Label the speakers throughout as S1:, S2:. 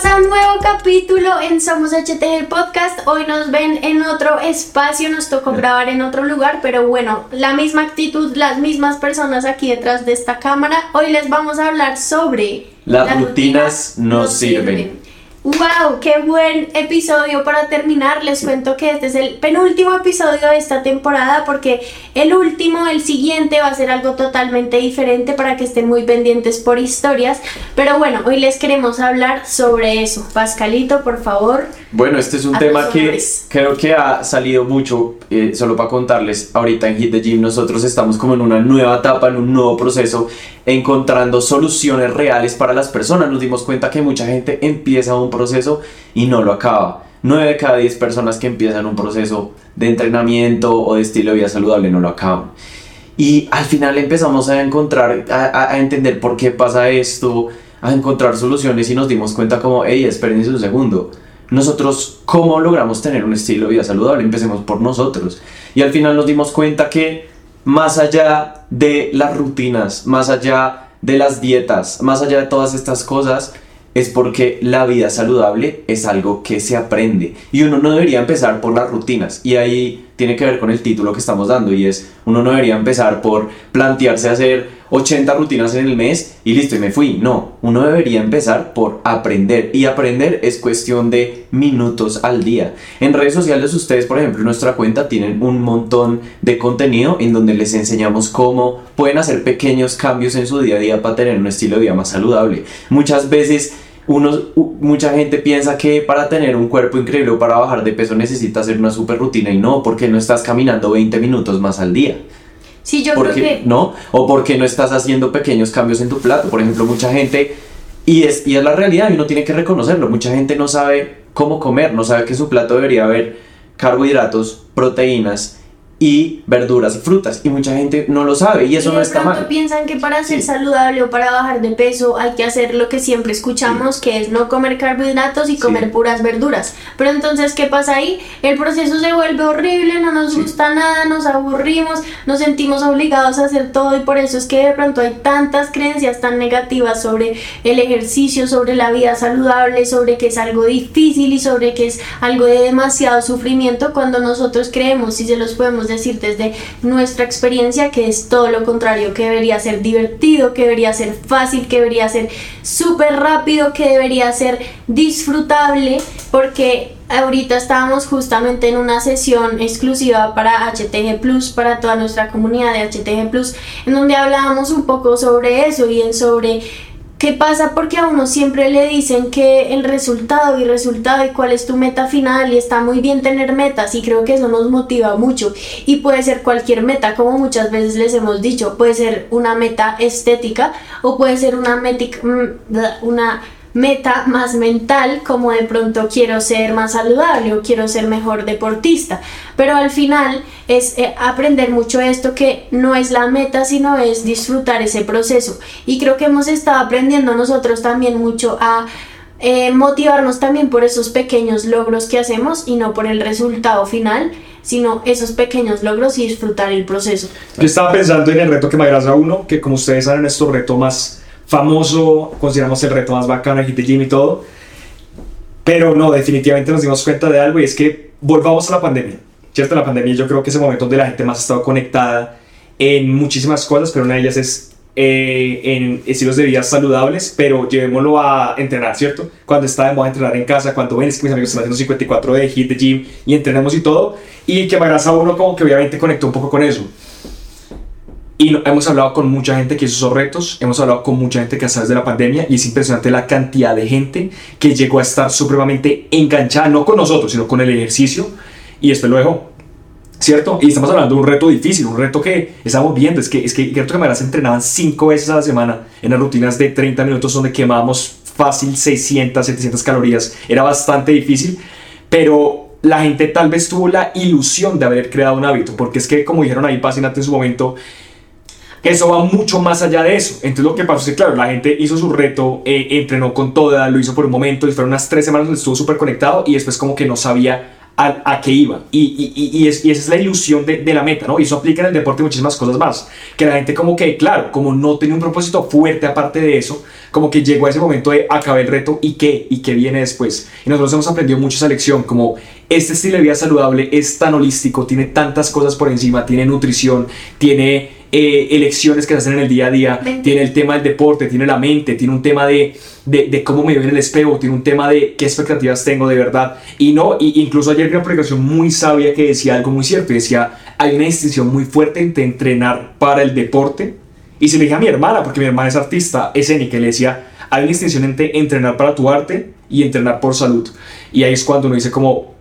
S1: Bienvenidos a un nuevo capítulo en Somos HTG Podcast. Hoy nos ven en otro espacio, nos tocó grabar en otro lugar, pero bueno, la misma actitud, las mismas personas aquí detrás de esta cámara. Hoy les vamos a hablar sobre
S2: las, rutinas, no sirven.
S1: ¡Wow! ¡Qué buen episodio para terminar! Les cuento que este es el penúltimo episodio de esta temporada porque el último, el siguiente, va a ser algo totalmente diferente para que estén muy pendientes por historias. Pero bueno, hoy les queremos hablar sobre eso. Pascalito, por favor.
S2: Bueno, este es un tema que creo que ha salido mucho, eh, solo para contarles, ahorita en Hit the Gym nosotros estamos como en una nueva etapa, en un nuevo proceso, encontrando soluciones reales para las personas. Nos dimos cuenta que mucha gente empieza un proceso y no lo acaba. 9 de cada 10 personas que empiezan un proceso de entrenamiento o de estilo de vida saludable no lo acaban. Y al final empezamos a encontrar, a, entender por qué pasa esto, a encontrar soluciones y nos dimos cuenta como, hey, espérense un segundo. Nosotros, ¿cómo logramos tener un estilo de vida saludable? Empecemos por nosotros. Y al final nos dimos cuenta que más allá de las rutinas, más allá de las dietas, más allá de todas estas cosas, es porque la vida saludable es algo que se aprende. Y uno no debería empezar por las rutinas. Y ahí tiene que ver con el título que estamos dando y es uno no debería empezar por plantearse hacer 80 rutinas en el mes y listo y me fui. No uno debería empezar por aprender y aprender es cuestión de minutos al día. En redes sociales ustedes por ejemplo en nuestra cuenta tienen un montón de contenido en donde les enseñamos cómo pueden hacer pequeños cambios en su día a día para tener un estilo de vida más saludable. Muchas veces uno, mucha gente piensa que para tener un cuerpo increíble o para bajar de peso necesitas hacer una super rutina y no, porque no estás caminando 20 minutos más al día.
S1: Sí, yo creo que...
S2: ¿No? O porque no estás haciendo pequeños cambios en tu plato. Por ejemplo, mucha gente, y es, y es la realidad y uno tiene que reconocerlo, mucha gente no sabe cómo comer, no sabe que su plato debería haber carbohidratos, proteínas y verduras y frutas y mucha gente no lo sabe y eso no está mal.
S1: piensan que para ser saludable o para bajar de peso hay que hacer lo que siempre escuchamos que es no comer carbohidratos y comer puras verduras. Pero entonces ¿qué pasa ahí? El proceso se vuelve horrible, no nos gusta nada, nos aburrimos, nos sentimos obligados a hacer todo y por eso es que de pronto hay tantas creencias tan negativas sobre el ejercicio, sobre la vida saludable, sobre que es algo difícil y sobre que es algo de demasiado sufrimiento cuando nosotros creemos y se los podemos decir desde nuestra experiencia que es todo lo contrario, que debería ser divertido, que debería ser fácil, que debería ser súper rápido, que debería ser disfrutable, porque ahorita estábamos justamente en una sesión exclusiva para HTG Plus, para toda nuestra comunidad de HTG Plus, en donde hablábamos un poco sobre eso y en sobre ¿Qué pasa? Porque a uno siempre le dicen que el resultado y resultado y cuál es tu meta final y está muy bien tener metas y creo que eso nos motiva mucho y puede ser cualquier meta como muchas veces les hemos dicho, puede ser una meta estética o puede ser una, mm, una meta más mental, como de pronto quiero ser más saludable o quiero ser mejor deportista. Pero al final es eh, aprender mucho esto que no es la meta, sino es disfrutar ese proceso. Y creo que hemos estado aprendiendo nosotros también mucho a eh, motivarnos también por esos pequeños logros que hacemos y no por el resultado final, sino esos pequeños logros y disfrutar el proceso.
S3: Yo estaba pensando en el reto que me agrada uno, que como ustedes saben, es nuestro reto más famoso, consideramos el reto más bacano, el Hit Gym y todo. Pero no, definitivamente nos dimos cuenta de algo y es que volvamos a la pandemia. ¿Cierto? La pandemia yo creo que es el momento donde la gente más ha estado conectada en muchísimas cosas, pero una de ellas es eh, en estilos de vida saludables, pero llevémoslo a entrenar, ¿cierto? Cuando está de moda entrenar en casa, cuando ven es que mis amigos están haciendo 54 de hit, de gym y entrenamos y todo, y que me a uno como que obviamente conectó un poco con eso. Y hemos hablado con mucha gente que hizo esos retos, hemos hablado con mucha gente que a de la pandemia y es impresionante la cantidad de gente que llegó a estar supremamente enganchada, no con nosotros, sino con el ejercicio y después lo dejó. ¿Cierto? Y estamos hablando de un reto difícil, un reto que estamos viendo, es que, es que que se entrenaban 5 veces a la semana en las rutinas de 30 minutos donde quemábamos fácil 600, 700 calorías. Era bastante difícil, pero la gente tal vez tuvo la ilusión de haber creado un hábito, porque es que como dijeron ahí Pacinate en su momento, eso va mucho más allá de eso. Entonces lo que pasó es que, claro, la gente hizo su reto, eh, entrenó con toda, lo hizo por un momento, y fueron unas tres semanas donde estuvo súper conectado y después como que no sabía a, a qué iba. Y, y, y, es, y, esa es la ilusión de, de, la meta, ¿no? Y eso aplica en el deporte muchísimas cosas más. Que la gente como que, claro, como no tenía un propósito fuerte aparte de eso, como que llegó a ese momento de acabar el reto y qué, y qué viene después. Y nosotros hemos aprendido mucho esa lección, como este estilo de vida saludable es tan holístico, tiene tantas cosas por encima, tiene nutrición, tiene eh, elecciones que se hacen en el día a día, tiene el tema del deporte, tiene la mente, tiene un tema de, de, de, cómo me veo en el espejo, tiene un tema de qué expectativas tengo de verdad. Y no, y incluso ayer vi una publicación muy sabia que decía algo muy cierto, decía, hay una distinción muy fuerte entre entrenar para el deporte, y se le dije a mi hermana, porque mi hermana es artista escénica, y le decía, hay una distinción entre entrenar para tu arte y entrenar por salud. Y ahí es cuando uno dice como,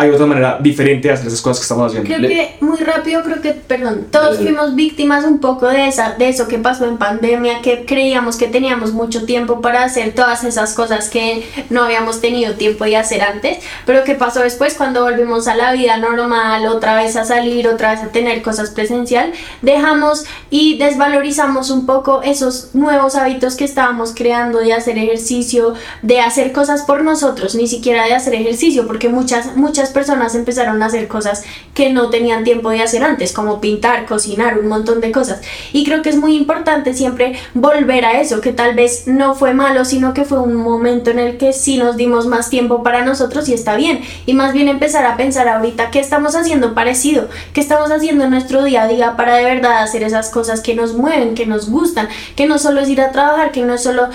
S3: hay otra manera diferente de hacer esas cosas que estamos haciendo.
S1: Creo que muy rápido, creo que, perdón, todos fuimos víctimas un poco de, esa, de eso que pasó en pandemia, que creíamos que teníamos mucho tiempo para hacer todas esas cosas que no habíamos tenido tiempo de hacer antes, pero ¿qué pasó después cuando volvimos a la vida normal, otra vez a salir, otra vez a tener cosas presencial? Dejamos y desvalorizamos un poco esos nuevos hábitos que estábamos creando de hacer ejercicio, de hacer cosas por nosotros, ni siquiera de hacer ejercicio, porque muchas, muchas personas empezaron a hacer cosas que no tenían tiempo de hacer antes, como pintar, cocinar, un montón de cosas. Y creo que es muy importante siempre volver a eso, que tal vez no fue malo, sino que fue un momento en el que sí nos dimos más tiempo para nosotros y está bien. Y más bien empezar a pensar ahorita qué estamos haciendo parecido, qué estamos haciendo en nuestro día a día para de verdad hacer esas cosas que nos mueven, que nos gustan, que no solo es ir a trabajar, que no es solo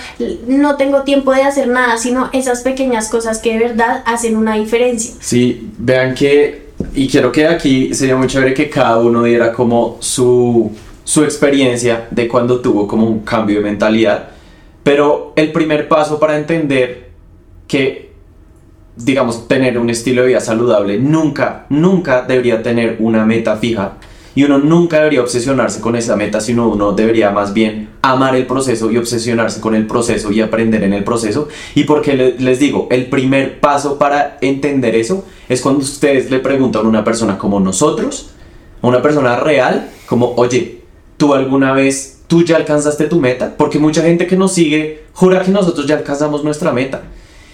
S1: no tengo tiempo de hacer nada, sino esas pequeñas cosas que de verdad hacen una diferencia.
S2: Sí, vean que, y quiero que aquí sería muy chévere que cada uno diera como su, su experiencia de cuando tuvo como un cambio de mentalidad, pero el primer paso para entender que, digamos, tener un estilo de vida saludable nunca, nunca debería tener una meta fija y uno nunca debería obsesionarse con esa meta, sino uno debería más bien amar el proceso y obsesionarse con el proceso y aprender en el proceso. Y porque les digo, el primer paso para entender eso es cuando ustedes le preguntan a una persona como nosotros, a una persona real, como, oye, ¿tú alguna vez, tú ya alcanzaste tu meta? Porque mucha gente que nos sigue jura que nosotros ya alcanzamos nuestra meta.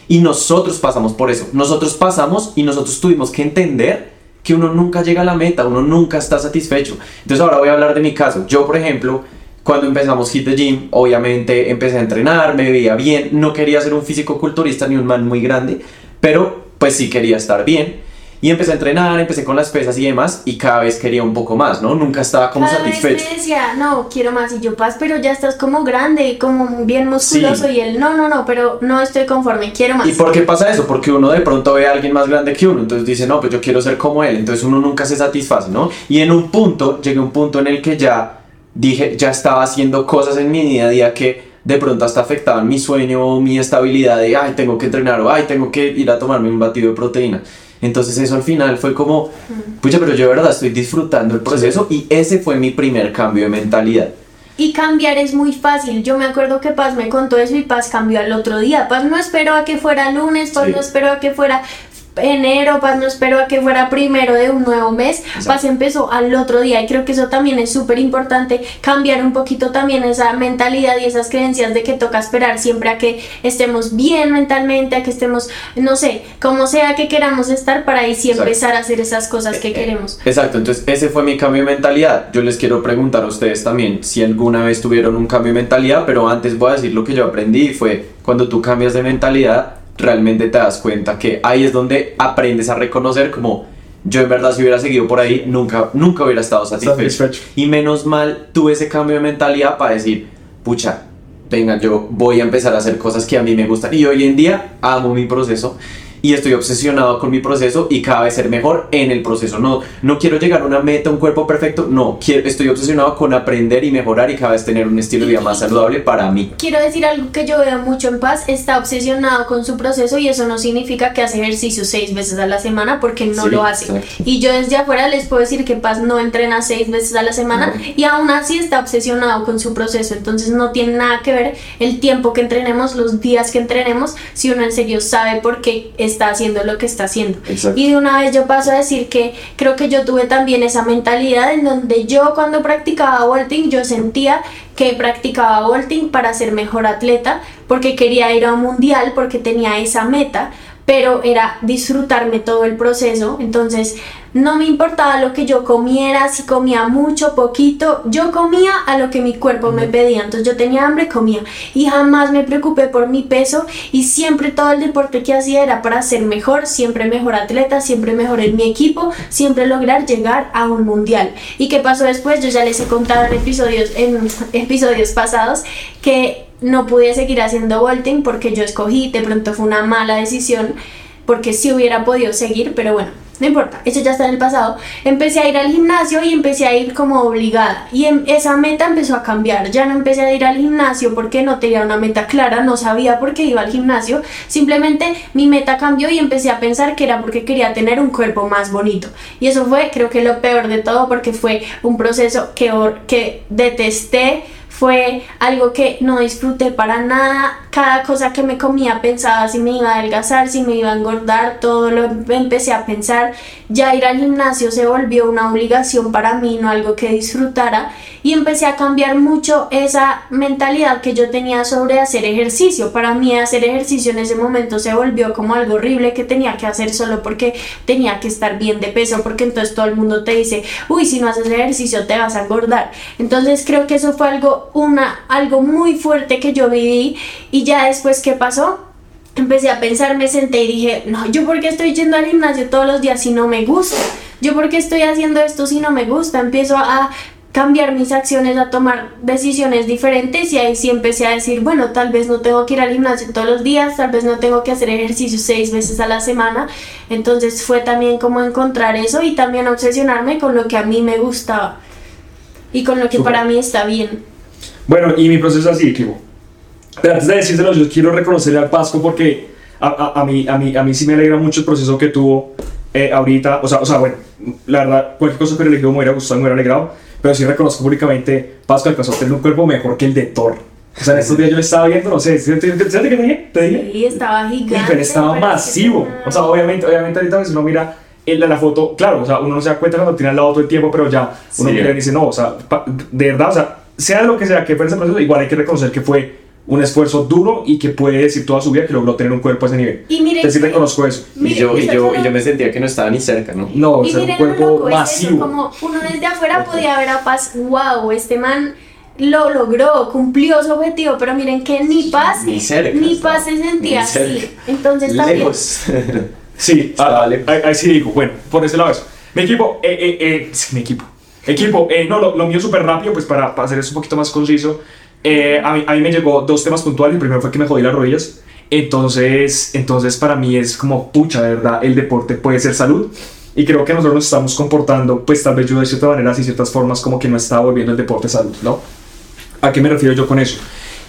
S2: Y nosotros pasamos por eso. Nosotros pasamos y nosotros tuvimos que entender que uno nunca llega a la meta, uno nunca está satisfecho. Entonces ahora voy a hablar de mi caso. Yo, por ejemplo, cuando empezamos Hit the Gym, obviamente empecé a entrenar, me veía bien, no quería ser un físico culturista ni un man muy grande, pero pues sí quería estar bien. Y empecé a entrenar, empecé con las pesas y demás, y cada vez quería un poco más, ¿no? Nunca estaba como
S1: cada
S2: satisfecho.
S1: Vez me decía, no, quiero más, y yo, paz, pero ya estás como grande, como bien musculoso, sí. y él, no, no, no, pero no estoy conforme, quiero más.
S2: ¿Y por qué pasa eso? Porque uno de pronto ve a alguien más grande que uno, entonces dice, no, pues yo quiero ser como él, entonces uno nunca se satisface, ¿no? Y en un punto, llegué a un punto en el que ya dije, ya estaba haciendo cosas en mi día a día que de pronto hasta afectaban mi sueño, mi estabilidad de, ay, tengo que entrenar o, ay, tengo que ir a tomarme un batido de proteína. Entonces eso al final fue como, pucha, pero yo de verdad estoy disfrutando el proceso y ese fue mi primer cambio de mentalidad.
S1: Y cambiar es muy fácil. Yo me acuerdo que Paz me contó eso y Paz cambió al otro día. Paz no esperó a que fuera lunes, Paz sí. no esperó a que fuera enero, Paz no esperó a que fuera primero de un nuevo mes, Exacto. Paz empezó al otro día y creo que eso también es súper importante, cambiar un poquito también esa mentalidad y esas creencias de que toca esperar siempre a que estemos bien mentalmente, a que estemos, no sé, como sea que queramos estar para ahí sí Exacto. empezar a hacer esas cosas que
S2: eh,
S1: queremos.
S2: Exacto, entonces ese fue mi cambio de mentalidad. Yo les quiero preguntar a ustedes también si alguna vez tuvieron un cambio de mentalidad, pero antes voy a decir lo que yo aprendí fue cuando tú cambias de mentalidad realmente te das cuenta que ahí es donde aprendes a reconocer como yo en verdad si hubiera seguido por ahí nunca, nunca hubiera estado satisfecho. satisfecho. Y menos mal tuve ese cambio de mentalidad para decir, pucha, venga, yo voy a empezar a hacer cosas que a mí me gustan. Y hoy en día amo mi proceso y estoy obsesionado con mi proceso y cada vez ser mejor en el proceso. No, no quiero llegar a una meta, un cuerpo perfecto, no, quiero, estoy obsesionado con aprender y mejorar y cada vez tener un estilo de vida más saludable para mí.
S1: Quiero decir algo que yo veo mucho en paz, está obsesionado con su proceso y eso no significa que hace ejercicio seis veces a la semana porque no sí, lo hace. Exacto. Y yo desde afuera les puedo decir que Paz no entrena seis veces a la semana no. y aún así está obsesionado con su proceso, entonces no tiene nada que ver el tiempo que entrenemos, los días que entrenemos, si uno en serio sabe por qué es está haciendo lo que está haciendo.
S2: Exacto.
S1: Y de una vez yo paso a decir que creo que yo tuve también esa mentalidad en donde yo cuando practicaba vaulting yo sentía que practicaba vaulting para ser mejor atleta, porque quería ir a un mundial, porque tenía esa meta, pero era disfrutarme todo el proceso. Entonces, no me importaba lo que yo comiera, si comía mucho, poquito, yo comía a lo que mi cuerpo me pedía. Entonces yo tenía hambre, comía. Y jamás me preocupé por mi peso y siempre todo el deporte que hacía era para ser mejor, siempre mejor atleta, siempre mejor en mi equipo, siempre lograr llegar a un mundial. ¿Y qué pasó después? Yo ya les he contado en episodios, en episodios pasados que no pude seguir haciendo vaulting porque yo escogí, de pronto fue una mala decisión porque sí hubiera podido seguir, pero bueno, no importa, eso ya está en el pasado. Empecé a ir al gimnasio y empecé a ir como obligada. Y en esa meta empezó a cambiar. Ya no empecé a ir al gimnasio porque no tenía una meta clara, no sabía por qué iba al gimnasio. Simplemente mi meta cambió y empecé a pensar que era porque quería tener un cuerpo más bonito. Y eso fue, creo que lo peor de todo, porque fue un proceso que, que detesté fue algo que no disfruté para nada. Cada cosa que me comía pensaba si me iba a adelgazar, si me iba a engordar, todo lo empecé a pensar. Ya ir al gimnasio se volvió una obligación para mí, no algo que disfrutara. Y empecé a cambiar mucho esa mentalidad que yo tenía sobre hacer ejercicio. Para mí hacer ejercicio en ese momento se volvió como algo horrible que tenía que hacer solo porque tenía que estar bien de peso, porque entonces todo el mundo te dice, uy, si no haces ejercicio te vas a engordar. Entonces creo que eso fue algo una, algo muy fuerte que yo viví y ya después, ¿qué pasó? Empecé a pensar, me senté y dije, no, yo por qué estoy yendo al gimnasio todos los días si no me gusta, yo por qué estoy haciendo esto si no me gusta, empiezo a cambiar mis acciones, a tomar decisiones diferentes y ahí sí empecé a decir, bueno, tal vez no tengo que ir al gimnasio todos los días, tal vez no tengo que hacer ejercicio seis veces a la semana, entonces fue también como encontrar eso y también obsesionarme con lo que a mí me gustaba y con lo que para mí está bien.
S3: Bueno, y mi proceso así, equipo. Pero antes de decírselo, yo quiero reconocerle al Pasco porque a, a, a, mí, a, mí, a mí sí me alegra mucho el proceso que tuvo eh, ahorita. O sea, o sea, bueno, la verdad, cualquier cosa que le me hubiera gustado, me hubiera alegrado. Pero sí reconozco públicamente, Pasco alcanzó a tener un cuerpo mejor que el de Thor. O sea, en estos días yo estaba viendo, no sé, ¿te, te, te, dije? ¿Te dije?
S1: Sí, estaba gigante.
S3: estaba masivo. O sea, obviamente, obviamente ahorita si uno mira la, la foto, claro, o sea, uno no se da cuenta cuando tiene al lado todo el tiempo, pero ya uno mira y dice, no, o sea, de verdad, o sea, sea lo que sea que fue ese proceso, igual hay que reconocer que fue un esfuerzo duro y que puede decir toda su vida que logró tener un cuerpo a ese nivel.
S1: Y miren,
S3: sí reconozco eso.
S2: y, yo, y, yo, y yo me sentía que no estaba ni cerca, ¿no?
S3: No, o sea, un cuerpo masivo.
S1: como uno desde afuera podía ver a Paz, wow, este man lo logró, cumplió su objetivo, pero miren que ni Paz,
S2: ni, cerca,
S1: ni Paz se sentía así. Entonces también...
S3: sí, ah, ahí, sí digo, bueno, por ese lado eso. Mi equipo, eh, eh, eh, mi equipo, Equipo, eh, no, lo, lo mío súper rápido, pues para, para, hacer eso un poquito más conciso. Eh, a, mí, a, mí, me llegó dos temas puntuales. El primero fue que me jodí las rodillas. Entonces, entonces para mí es como, pucha, de verdad, el deporte puede ser salud. Y creo que nosotros nos estamos comportando, pues tal vez yo de cierta manera, y ciertas formas, como que no está volviendo el deporte salud, ¿no? ¿A qué me refiero yo con eso?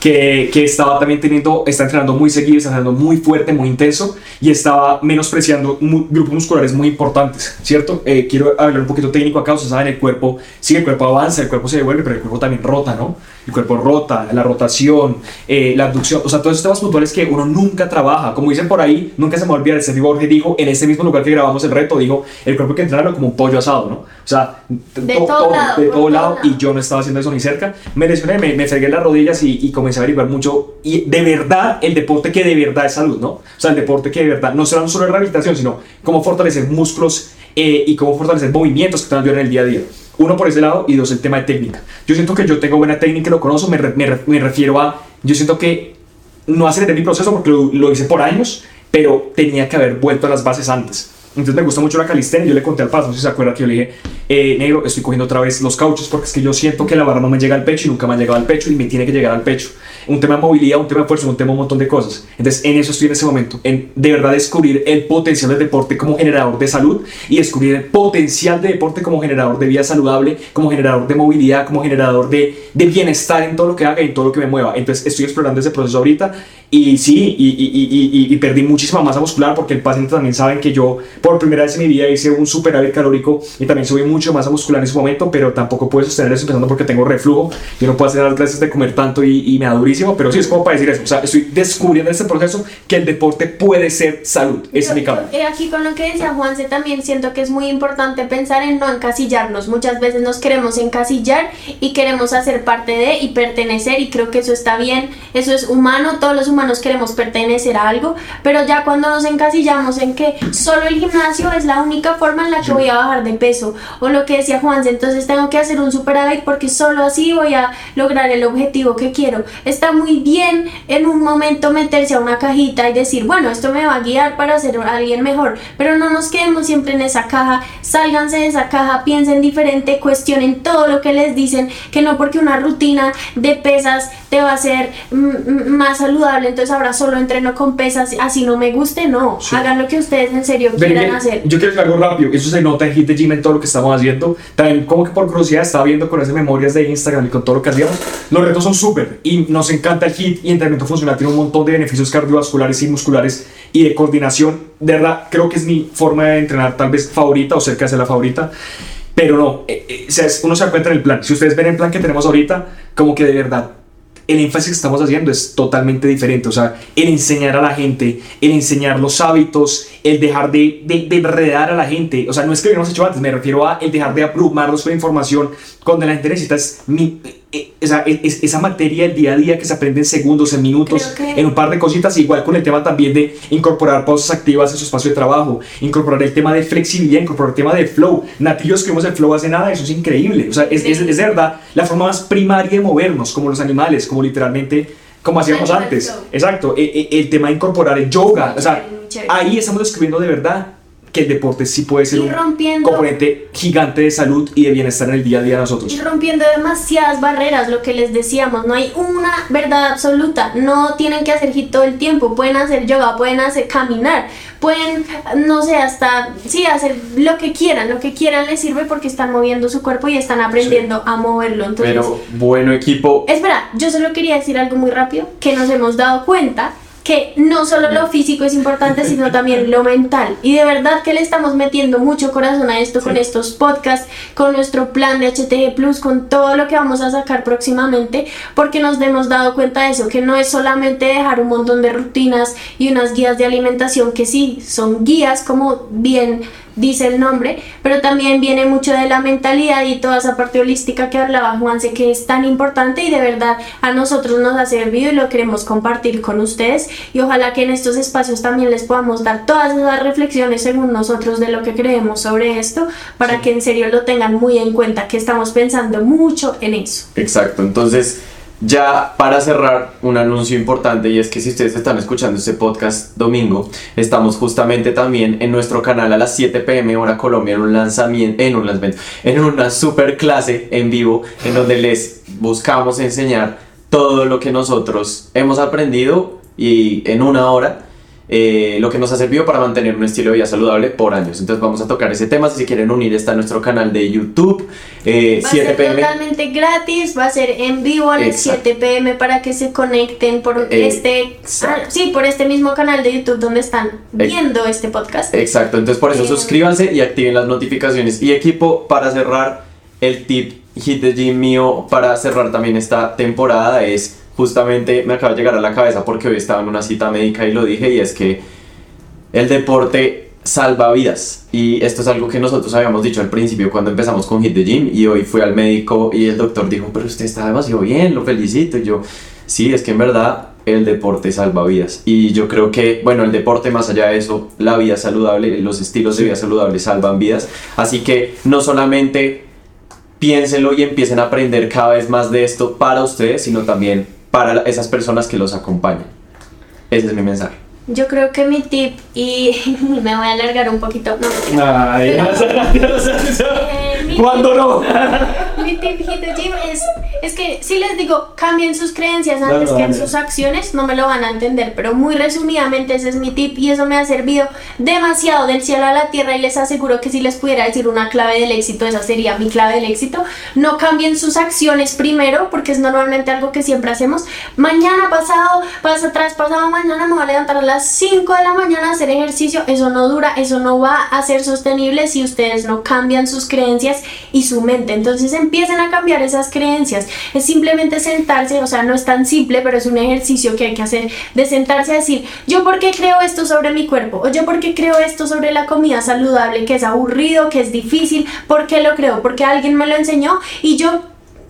S3: que, que, estaba también teniendo, está entrenando muy seguido, está entrenando muy fuerte, muy intenso y estaba menospreciando grupos musculares muy importantes, ¿cierto? Eh, quiero hablar un poquito técnico acá, ustedes saben, el cuerpo, sí, el cuerpo avanza, el cuerpo se devuelve, pero el cuerpo también rota, ¿no? El cuerpo rota, la rotación, eh, la abducción, o sea, todos esos temas puntuales que uno nunca trabaja. Como dicen por ahí, nunca se me olvida, el Steve Borges dijo, en ese mismo lugar que grabamos el reto, dijo, el cuerpo hay que entrenarlo como un pollo asado, ¿no? O sea,
S1: de todo, lado,
S3: de todo lado, y yo no estaba haciendo eso ni cerca. Me lesioné, me, me fregué las rodillas y, y, comencé a averiguar mucho, y de verdad, el deporte que de verdad es salud, ¿no? O sea, el deporte que de verdad no será solo rehabilitación, sino cómo fortalecer músculos eh, y cómo fortalecer movimientos que te van a en el día a día. Uno por ese lado y dos el tema de técnica. Yo siento que yo tengo buena técnica, lo conozco, me, me, me refiero a, yo siento que no aceleré mi proceso porque lo, lo, hice por años, pero tenía que haber vuelto a las bases antes. Entonces me gusta mucho la calistenia, yo le conté al paso, no sé si se acuerda que yo le dije, eh, negro, estoy cogiendo otra vez los cauchos porque es que yo siento que la barra no me llega al pecho y nunca me ha llegado al pecho y me tiene que llegar al pecho un tema de movilidad, un tema de fuerza, un tema de un montón de cosas. Entonces, en eso estoy en ese momento, en de verdad descubrir el potencial del deporte como generador de salud y descubrir el potencial del deporte como generador de vida saludable, como generador de movilidad, como generador de, de bienestar en todo lo que haga y en todo lo que me mueva. Entonces, estoy explorando ese proceso ahorita y sí, y, y, y, y, perdí muchísima masa muscular porque el paciente también saben que yo por primera vez en mi vida hice un superávit calórico y también subí mucho masa muscular en ese momento, pero tampoco puedo sostener eso empezando porque tengo reflujo. Yo no puedo hacer las clases de comer tanto y, me da durísimo, pero sí es como para decir eso. O sea, estoy descubriendo en este proceso que el deporte puede ser salud. Ese es mi camino.
S1: Eh, aquí con lo que decía Juanse también siento que es muy importante pensar en no encasillarnos. Muchas veces nos queremos encasillar y queremos hacer parte de y pertenecer y creo que eso está bien. Eso es humano, todos los humanos humanos queremos pertenecer a algo, pero ya cuando nos encasillamos en que solo el gimnasio es la única forma en la que voy a bajar de peso, o lo que decía Juan, entonces tengo que hacer un superávit porque solo así voy a lograr el objetivo que quiero. Está muy bien en un momento meterse a una cajita y decir, bueno, esto me va a guiar para ser alguien mejor, pero no nos quedemos siempre en esa caja, sálganse de esa caja, piensen diferente, cuestionen todo lo que les dicen, que no porque una rutina de pesas te va a hacer más saludable, entonces ahora solo entreno con pesas, así no me guste, no, hagan lo que ustedes en serio quieran hacer.
S3: Yo quiero decir algo rápido, eso se nota en Hit the Gym en todo lo que estamos haciendo, también como que por curiosidad estaba viendo con esas memorias de Instagram y con todo lo que hacíamos, los retos son súper y nos encanta el HIT y entrenamiento funcional, tiene un montón de beneficios cardiovasculares y musculares y de coordinación, de verdad creo que es mi forma de entrenar tal vez favorita o cerca de ser la favorita. Pero no, eh, eh, uno se da cuenta en el plan. Si ustedes ven el plan que tenemos ahorita, como que de verdad el énfasis que estamos haciendo es totalmente diferente. O sea, el enseñar a la gente, el enseñar los hábitos, el dejar de, de, de enredar a la gente. O sea, no es que lo hemos hecho antes, me refiero a el dejar de abrumarlos con información cuando la gente necesita es mi, eh, esa, esa materia del día a día que se aprende en segundos, en minutos, en un par de cositas, igual con el tema también de incorporar pausas activas en su espacio de trabajo, incorporar el tema de flexibilidad, incorporar el tema de flow. Nativos que vemos el flow hace nada, eso es increíble. O sea, es, es, es, verdad la forma más primaria de movernos, como los animales, como literalmente, como hacíamos antes. Exacto, el, e, el, tema de incorporar el yoga, o sea, ahí estamos describiendo de verdad que el deporte sí puede ser un componente gigante de salud y de bienestar en el día a día de nosotros.
S1: Y rompiendo demasiadas barreras, lo que les decíamos, no hay una verdad absoluta, no tienen que hacer hit todo el tiempo, pueden hacer yoga, pueden hacer caminar, pueden, no sé, hasta, sí, hacer lo que quieran, lo que quieran les sirve porque están moviendo su cuerpo y están aprendiendo a moverlo. Entonces,
S2: Pero bueno equipo.
S1: Espera, yo solo quería decir algo muy rápido, que nos hemos dado cuenta que no solo lo físico es importante, sino también lo mental. Y de verdad que le estamos metiendo mucho corazón a esto con estos podcasts, con nuestro plan de HTG Plus, con todo lo que vamos a sacar próximamente, porque nos hemos dado cuenta de eso, que no es solamente dejar un montón de rutinas y unas guías de alimentación, que sí, son guías como bien dice el nombre, pero también viene mucho de la mentalidad y toda esa parte holística que hablaba Juanse, que es tan importante y de verdad a nosotros nos ha servido y lo queremos compartir con ustedes y ojalá que en estos espacios también les podamos dar todas esas reflexiones según nosotros de lo que creemos sobre esto, para que en serio lo tengan muy en cuenta, que estamos pensando mucho en eso.
S2: Exacto, entonces ya para cerrar, un anuncio importante y es que si ustedes están escuchando este podcast domingo, estamos justamente también en nuestro canal a las 7 pm hora Colombia en un lanzamiento, en una super clase en vivo en donde les buscamos enseñar todo lo que nosotros hemos aprendido y en una hora eh, lo que nos ha servido para mantener un estilo de vida saludable por años. Entonces vamos a tocar ese tema. Si quieren unir, está en nuestro canal de YouTube.
S1: Eh, va 7 a ser pm. totalmente gratis, va a ser en vivo a las 7 pm para que se conecten por este ah, sí, por este mismo canal de YouTube donde están viendo este podcast.
S2: Exacto, entonces por eso eh, suscríbanse y activen las notificaciones. Y equipo, para cerrar el tip Hit the Gym mío para cerrar también esta temporada es justamente me acaba de llegar a la cabeza porque hoy estaba en una cita médica y lo dije y es que el deporte salva vidas. Y esto es algo que nosotros habíamos dicho al principio cuando empezamos con Hit the Gym y hoy fui al médico y el doctor dijo pero usted está demasiado bien, lo felicito y yo sí, es que en verdad el deporte salva vidas y yo creo que bueno el deporte más allá de eso la vida saludable los estilos de vida saludable salvan vidas. Así que no solamente piénsenlo y empiecen a aprender cada vez más de esto para ustedes sino también para esas personas que los acompañan. Ese es mi mensaje.
S1: Yo creo que mi tip, y me voy a alargar un poquito, no,
S3: Ay, ¿Cuándo no?
S1: mi tip Gym es, es que si les digo, cambien sus creencias antes que en sus acciones, no me lo van a entender, pero muy resumidamente ese es mi tip y eso me ha servido demasiado del cielo a la tierra y les aseguro que si les pudiera decir una clave del éxito, esa sería mi clave del éxito. No cambien sus acciones primero, porque es normalmente algo que siempre hacemos. Mañana, pasado, pasa atrás, pasado mañana me voy a levantar a las 5 de la mañana a hacer ejercicio. Eso no dura, eso no va a ser sostenible si ustedes no cambian sus creencias y su mente. Entonces empiecen a cambiar esas creencias. Es simplemente sentarse, o sea, no es tan simple, pero es un ejercicio que hay que hacer de sentarse a decir, yo por qué creo esto sobre mi cuerpo, o yo por qué creo esto sobre la comida saludable, que es aburrido, que es difícil, ¿por qué lo creo? Porque alguien me lo enseñó y yo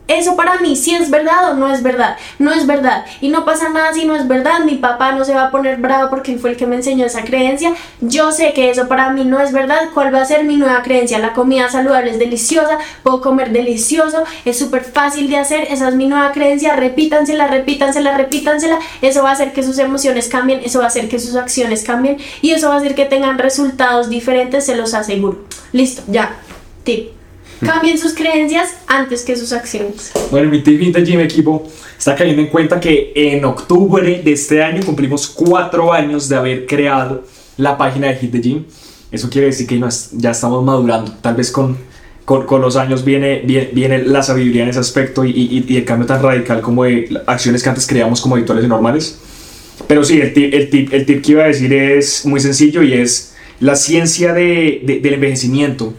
S1: eso para mí si es verdad o no es verdad. No es verdad. Y no pasa nada si no es verdad. Mi papá no se va a poner bravo porque fue el que me enseñó esa creencia. Yo sé que eso para mí no es verdad. ¿Cuál va a ser mi nueva creencia? La comida saludable es deliciosa. Puedo comer delicioso. Es súper fácil de hacer. Esa es mi nueva creencia. Repítansela, repítansela, repítansela. Eso va a hacer que sus emociones cambien. Eso va a hacer que sus acciones cambien. Y eso va a hacer que tengan resultados diferentes. Se los aseguro. Listo, ya. Tip. Cambien sus creencias antes que sus acciones.
S3: Bueno, mi team de Gym equipo está cayendo en cuenta que en octubre de este año cumplimos cuatro años de haber creado la página de Hit the Gym. Eso quiere decir que ya estamos madurando. Tal vez con, con, con los años viene, viene, la sabiduría en ese aspecto y, y, y, el cambio tan radical como de acciones que antes creíamos como habituales y normales. Pero sí, el tip, el tip, el tip que iba a decir es muy sencillo y es la ciencia de, de, del envejecimiento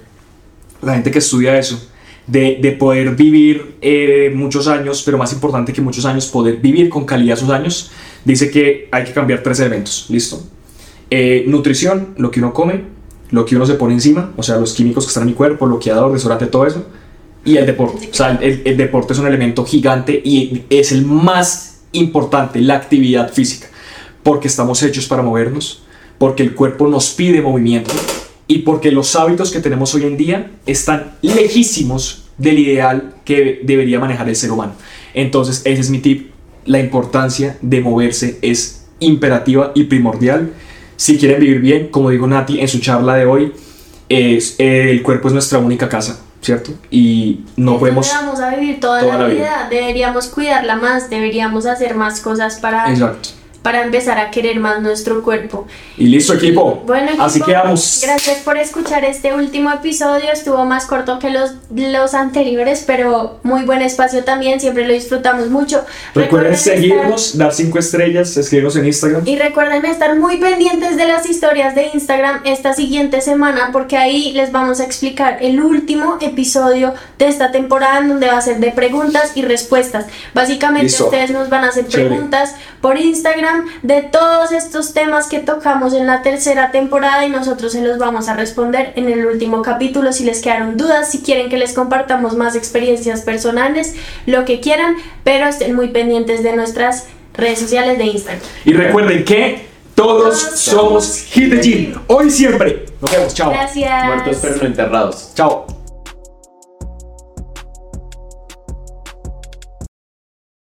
S3: la gente que estudia eso, de, de poder vivir eh, muchos años, pero más importante que muchos años, poder vivir con calidad sus años, dice que hay que cambiar tres elementos, ¿listo? Eh, nutrición, lo que uno come, lo que uno se pone encima, o sea, los químicos que están en mi cuerpo, bloqueador, desodorante, todo eso, y el deporte. O sea, el, el deporte es un elemento gigante y es el más importante, la actividad física, porque estamos hechos para movernos, porque el cuerpo nos pide movimiento y porque los hábitos que tenemos hoy en día están lejísimos del ideal que debería manejar el ser humano. Entonces, ese es mi tip. La importancia de moverse es imperativa y primordial. Si quieren vivir bien, como dijo Nati en su charla de hoy, es, el cuerpo es nuestra única casa, ¿cierto? Y no podemos...
S1: Vamos a vivir toda, la, vida. Deberíamos cuidarla más, deberíamos hacer más cosas para...
S3: Exacto
S1: para empezar a querer más nuestro cuerpo.
S3: Y listo equipo. Bueno, equipo, así quedamos.
S1: Gracias por escuchar este último episodio. Estuvo más corto que los, los anteriores, pero muy buen espacio también. Siempre lo disfrutamos mucho.
S3: Recuerden, seguirnos, dar cinco estrellas, escribirnos en Instagram.
S1: Y recuerden estar muy pendientes de las historias de Instagram esta siguiente semana, porque ahí les vamos a explicar el último episodio de esta temporada, en donde va a ser de preguntas y respuestas. Básicamente ustedes nos van a hacer preguntas por Instagram de todos estos temas que tocamos en la tercera temporada y nosotros se los vamos a responder en el último capítulo si les quedaron dudas, si quieren que les compartamos más experiencias personales, lo que quieran, pero estén muy pendientes de nuestras redes sociales de Instagram.
S3: Y recuerden que todos, somos Hit the Gym. Hoy siempre. Nos vemos. Chao.
S1: Gracias.
S2: Muertos pero no enterrados.
S3: Chao.